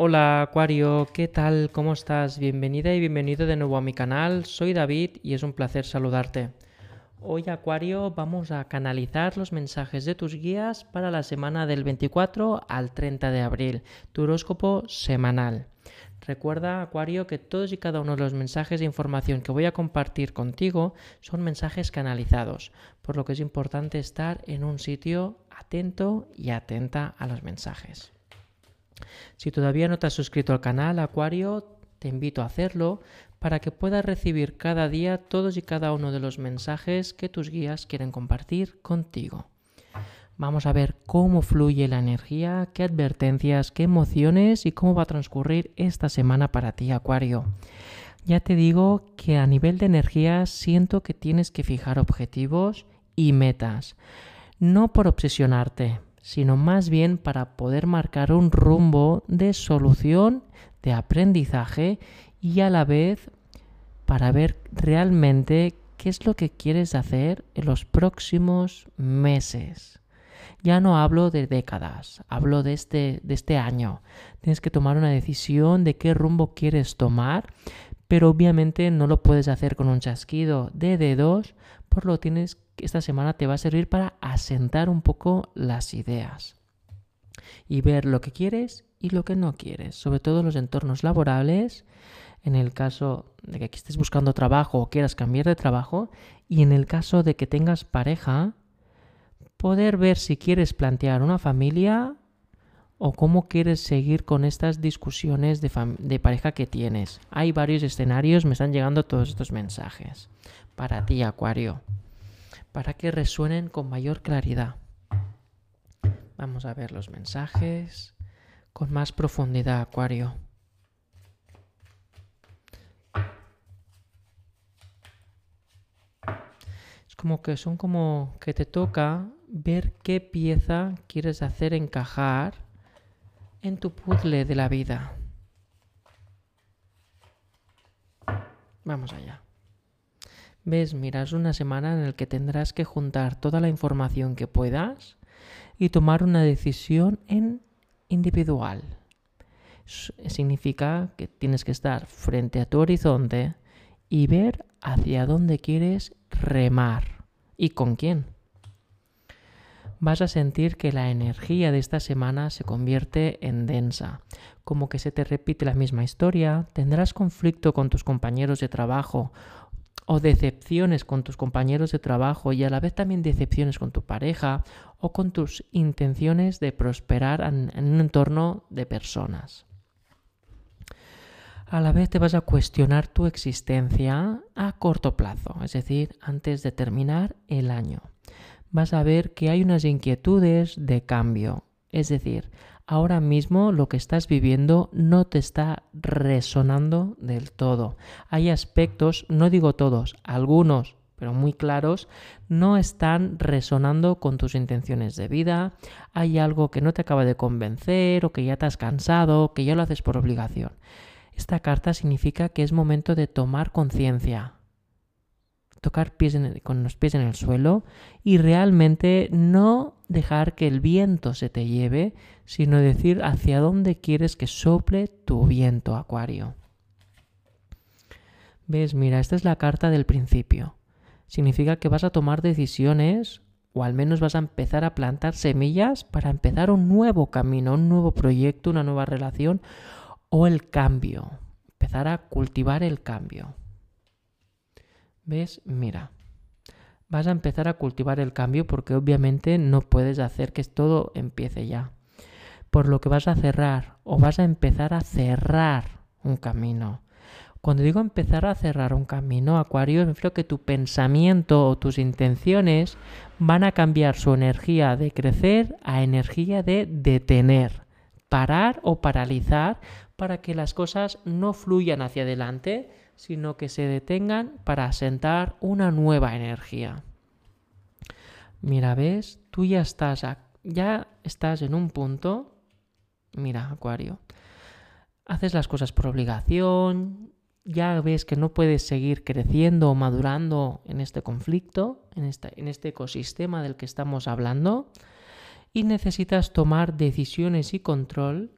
Hola Acuario, ¿qué tal? ¿Cómo estás? Bienvenida y bienvenido de nuevo a mi canal. Soy David y es un placer saludarte. Hoy Acuario vamos a canalizar los mensajes de tus guías para la semana del 24 al 30 de abril, tu horóscopo semanal. Recuerda, Acuario, que todos y cada uno de los mensajes de información que voy a compartir contigo son mensajes canalizados, por lo que es importante estar en un sitio atento y atenta a los mensajes. Si todavía no te has suscrito al canal Acuario, te invito a hacerlo para que puedas recibir cada día todos y cada uno de los mensajes que tus guías quieren compartir contigo. Vamos a ver cómo fluye la energía, qué advertencias, qué emociones y cómo va a transcurrir esta semana para ti, Acuario. Ya te digo que a nivel de energía siento que tienes que fijar objetivos y metas, no por obsesionarte, sino más bien para poder marcar un rumbo de solución, de aprendizaje y a la vez para ver realmente qué es lo que quieres hacer en los próximos meses. Ya no hablo de décadas, hablo de este, de este año. Tienes que tomar una decisión de qué rumbo quieres tomar, pero obviamente no lo puedes hacer con un chasquido de dedos, por lo tienes esta semana te va a servir para asentar un poco las ideas y ver lo que quieres y lo que no quieres, sobre todo en los entornos laborables, en el caso de que estés buscando trabajo o quieras cambiar de trabajo, y en el caso de que tengas pareja, poder ver si quieres plantear una familia o cómo quieres seguir con estas discusiones de, pareja que tienes. Hay varios escenarios, me están llegando todos estos mensajes. Para ti, Acuario para que resuenen con mayor claridad. Vamos a ver los mensajes con más profundidad, Acuario. Es como que son como que te toca ver qué pieza quieres hacer encajar en tu puzzle de la vida. Vamos allá. ¿Ves? Mira, es una semana en la que tendrás que juntar toda la información que puedas y tomar una decisión en individual. Significa que tienes que estar frente a tu horizonte y ver hacia dónde quieres remar y con quién. Vas a sentir que la energía de esta semana se convierte en densa, como que se te repite la misma historia, tendrás conflicto con tus compañeros de trabajo o decepciones con tus compañeros de trabajo y a la vez también decepciones con tu pareja o con tus intenciones de prosperar en, un entorno de personas. A la vez te vas a cuestionar tu existencia a corto plazo, es decir, antes de terminar el año. Vas a ver que hay unas inquietudes de cambio, es decir, ahora mismo lo que estás viviendo no te está resonando del todo. Hay aspectos, no digo todos, algunos, pero muy claros, no están resonando con tus intenciones de vida, hay algo que no te acaba de convencer o que ya te has cansado, que ya lo haces por obligación. Esta carta significa que es momento de tomar conciencia, tocar pies con los pies en el suelo y realmente no dejar que el viento se te lleve, sino decir hacia dónde quieres que sople tu viento, Acuario. ¿Ves? Mira, esta es la carta del principio. Significa que vas a tomar decisiones o al menos vas a empezar a plantar semillas para empezar un nuevo camino, un nuevo proyecto, una nueva relación o el cambio. Empezar a cultivar el cambio. ¿Ves? Mira, vas a empezar a cultivar el cambio porque obviamente no puedes hacer que todo empiece ya. Por lo que vas a cerrar o vas a empezar a cerrar un camino. Cuando digo empezar a cerrar un camino, Acuario, me refiero que tu pensamiento o tus intenciones van a cambiar su energía de crecer a energía de detener, parar o paralizar para que las cosas no fluyan hacia adelante, sino que se detengan para asentar una nueva energía. Mira, ves, tú ya estás, ya estás en un punto, mira, Acuario, haces las cosas por obligación, ya ves que no puedes seguir creciendo o madurando en este conflicto, en, en este ecosistema del que estamos hablando, y necesitas tomar decisiones y control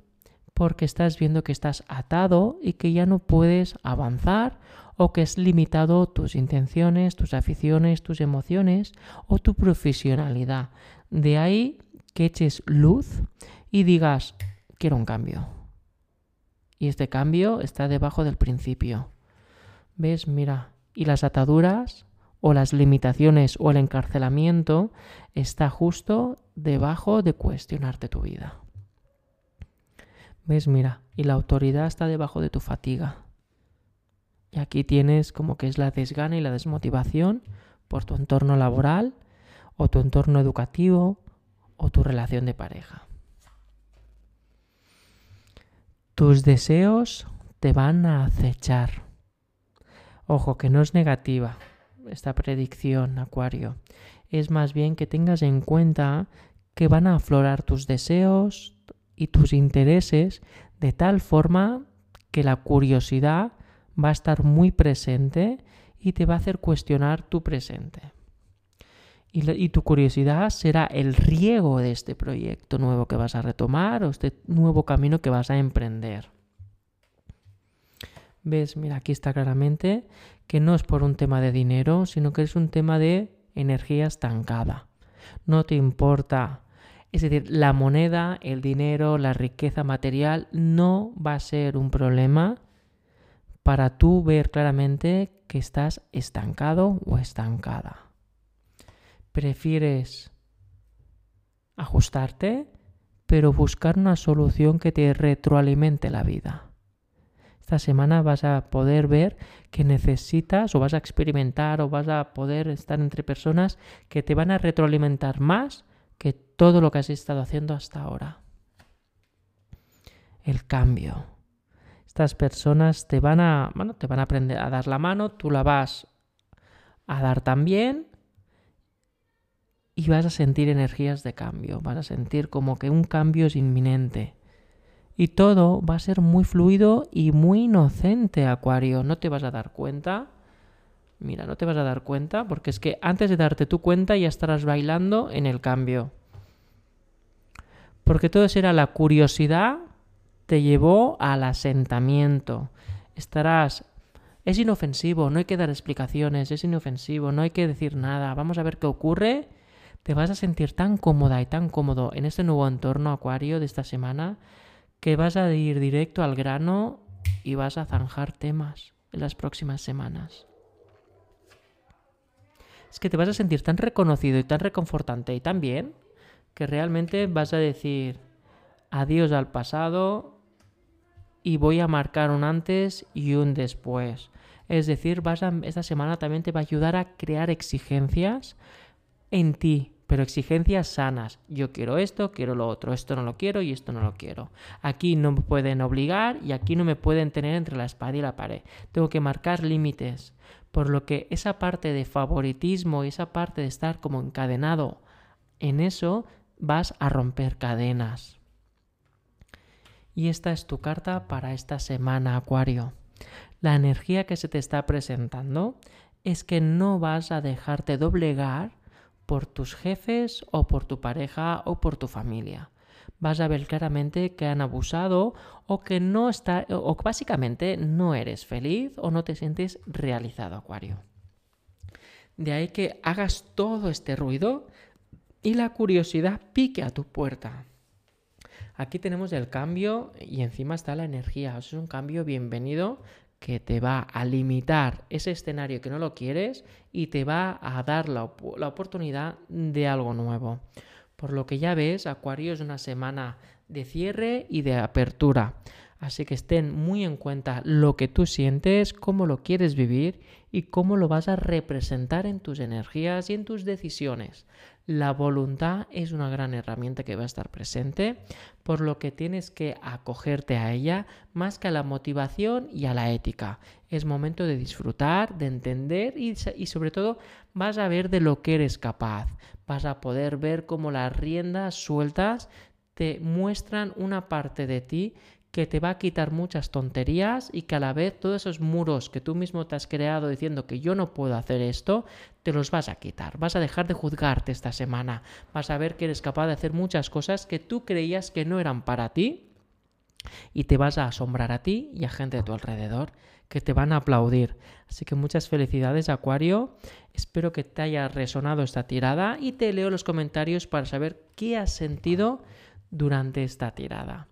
porque estás viendo que estás atado y que ya no puedes avanzar o que es limitado tus intenciones, tus aficiones, tus emociones o tu profesionalidad. De ahí que eches luz y digas, quiero un cambio. Y este cambio está debajo del principio. ¿Ves? Mira, y las ataduras o las limitaciones o el encarcelamiento está justo debajo de cuestionarte tu vida. ¿Ves? Mira, y la autoridad está debajo de tu fatiga. Y aquí tienes como que es la desgana y la desmotivación por tu entorno laboral o tu entorno educativo o tu relación de pareja. Tus deseos te van a acechar. Ojo, que no es negativa esta predicción, Acuario. Es más bien que tengas en cuenta que van a aflorar tus deseos y tus intereses de tal forma que la curiosidad va a estar muy presente y te va a hacer cuestionar tu presente. Y, tu curiosidad será el riego de este proyecto nuevo que vas a retomar o este nuevo camino que vas a emprender. ¿Ves? Mira, aquí está claramente que no es por un tema de dinero, sino que es un tema de energía estancada. No te importa. Es decir, la moneda, el dinero, la riqueza material no va a ser un problema para tú ver claramente que estás estancado o estancada prefieres ajustarte, pero buscar una solución que te retroalimente la vida. Esta semana vas a poder ver que necesitas o vas a experimentar o vas a poder estar entre personas que te van a retroalimentar más que todo lo que has estado haciendo hasta ahora. El cambio. Estas personas te van a, bueno, te van a aprender a dar la mano, tú la vas a dar también y vas a sentir energías de cambio, vas a sentir como que un cambio es inminente. Y todo va a ser muy fluido y muy inocente, Acuario. No te vas a dar cuenta. Mira, no te vas a dar cuenta porque es que antes de darte tu cuenta ya estarás bailando en el cambio. Porque todo será la curiosidad te llevó al asentamiento. Estarás es inofensivo, no hay que dar explicaciones, es inofensivo, no hay que decir nada. Vamos a ver qué ocurre te vas a sentir tan cómoda y tan cómodo en este nuevo entorno acuario de esta semana que vas a ir directo al grano y vas a zanjar temas en las próximas semanas. Es que te vas a sentir tan reconocido y tan reconfortante y tan bien que realmente vas a decir adiós al pasado y voy a marcar un antes y un después. Es decir, vas a, esta semana también te va a ayudar a crear exigencias en ti, pero exigencias sanas. Yo quiero esto, quiero lo otro, esto no lo quiero y esto no lo quiero. Aquí no me pueden obligar y aquí no me pueden tener entre la espada y la pared. Tengo que marcar límites. Por lo que esa parte de favoritismo y esa parte de estar como encadenado en eso, vas a romper cadenas. Y esta es tu carta para esta semana, Acuario. La energía que se te está presentando es que no vas a dejarte doblegar por tus jefes o por tu pareja o por tu familia. Vas a ver claramente que han abusado o que no está o básicamente no eres feliz o no te sientes realizado, Acuario. De ahí que hagas todo este ruido y la curiosidad pique a tu puerta. Aquí tenemos el cambio y encima está la energía. es un cambio bienvenido que te va a limitar ese escenario que no lo quieres y te va a dar la, oportunidad de algo nuevo. Por lo que ya ves, Acuario es una semana de cierre y de apertura. Así que estén muy en cuenta lo que tú sientes, cómo lo quieres vivir y cómo lo vas a representar en tus energías y en tus decisiones. La voluntad es una gran herramienta que va a estar presente, por lo que tienes que acogerte a ella más que a la motivación y a la ética. Es momento de disfrutar, de entender y, y sobre todo vas a ver de lo que eres capaz. Vas a poder ver cómo las riendas sueltas te muestran una parte de ti que te va a quitar muchas tonterías y que a la vez todos esos muros que tú mismo te has creado diciendo que yo no puedo hacer esto, te los vas a quitar. Vas a dejar de juzgarte esta semana. Vas a ver que eres capaz de hacer muchas cosas que tú creías que no eran para ti y te vas a asombrar a ti y a gente de tu alrededor que te van a aplaudir. Así que muchas felicidades Acuario, espero que te haya resonado esta tirada y te leo los comentarios para saber qué has sentido durante esta tirada.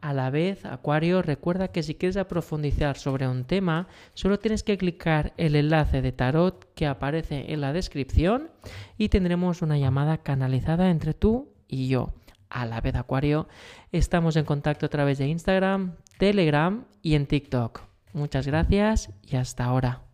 A la vez, Acuario, recuerda que si quieres profundizar sobre un tema, solo tienes que clicar el enlace de tarot que aparece en la descripción y tendremos una llamada canalizada entre tú y yo. A la vez, Acuario, estamos en contacto a través de Instagram, Telegram y en TikTok. Muchas gracias y hasta ahora.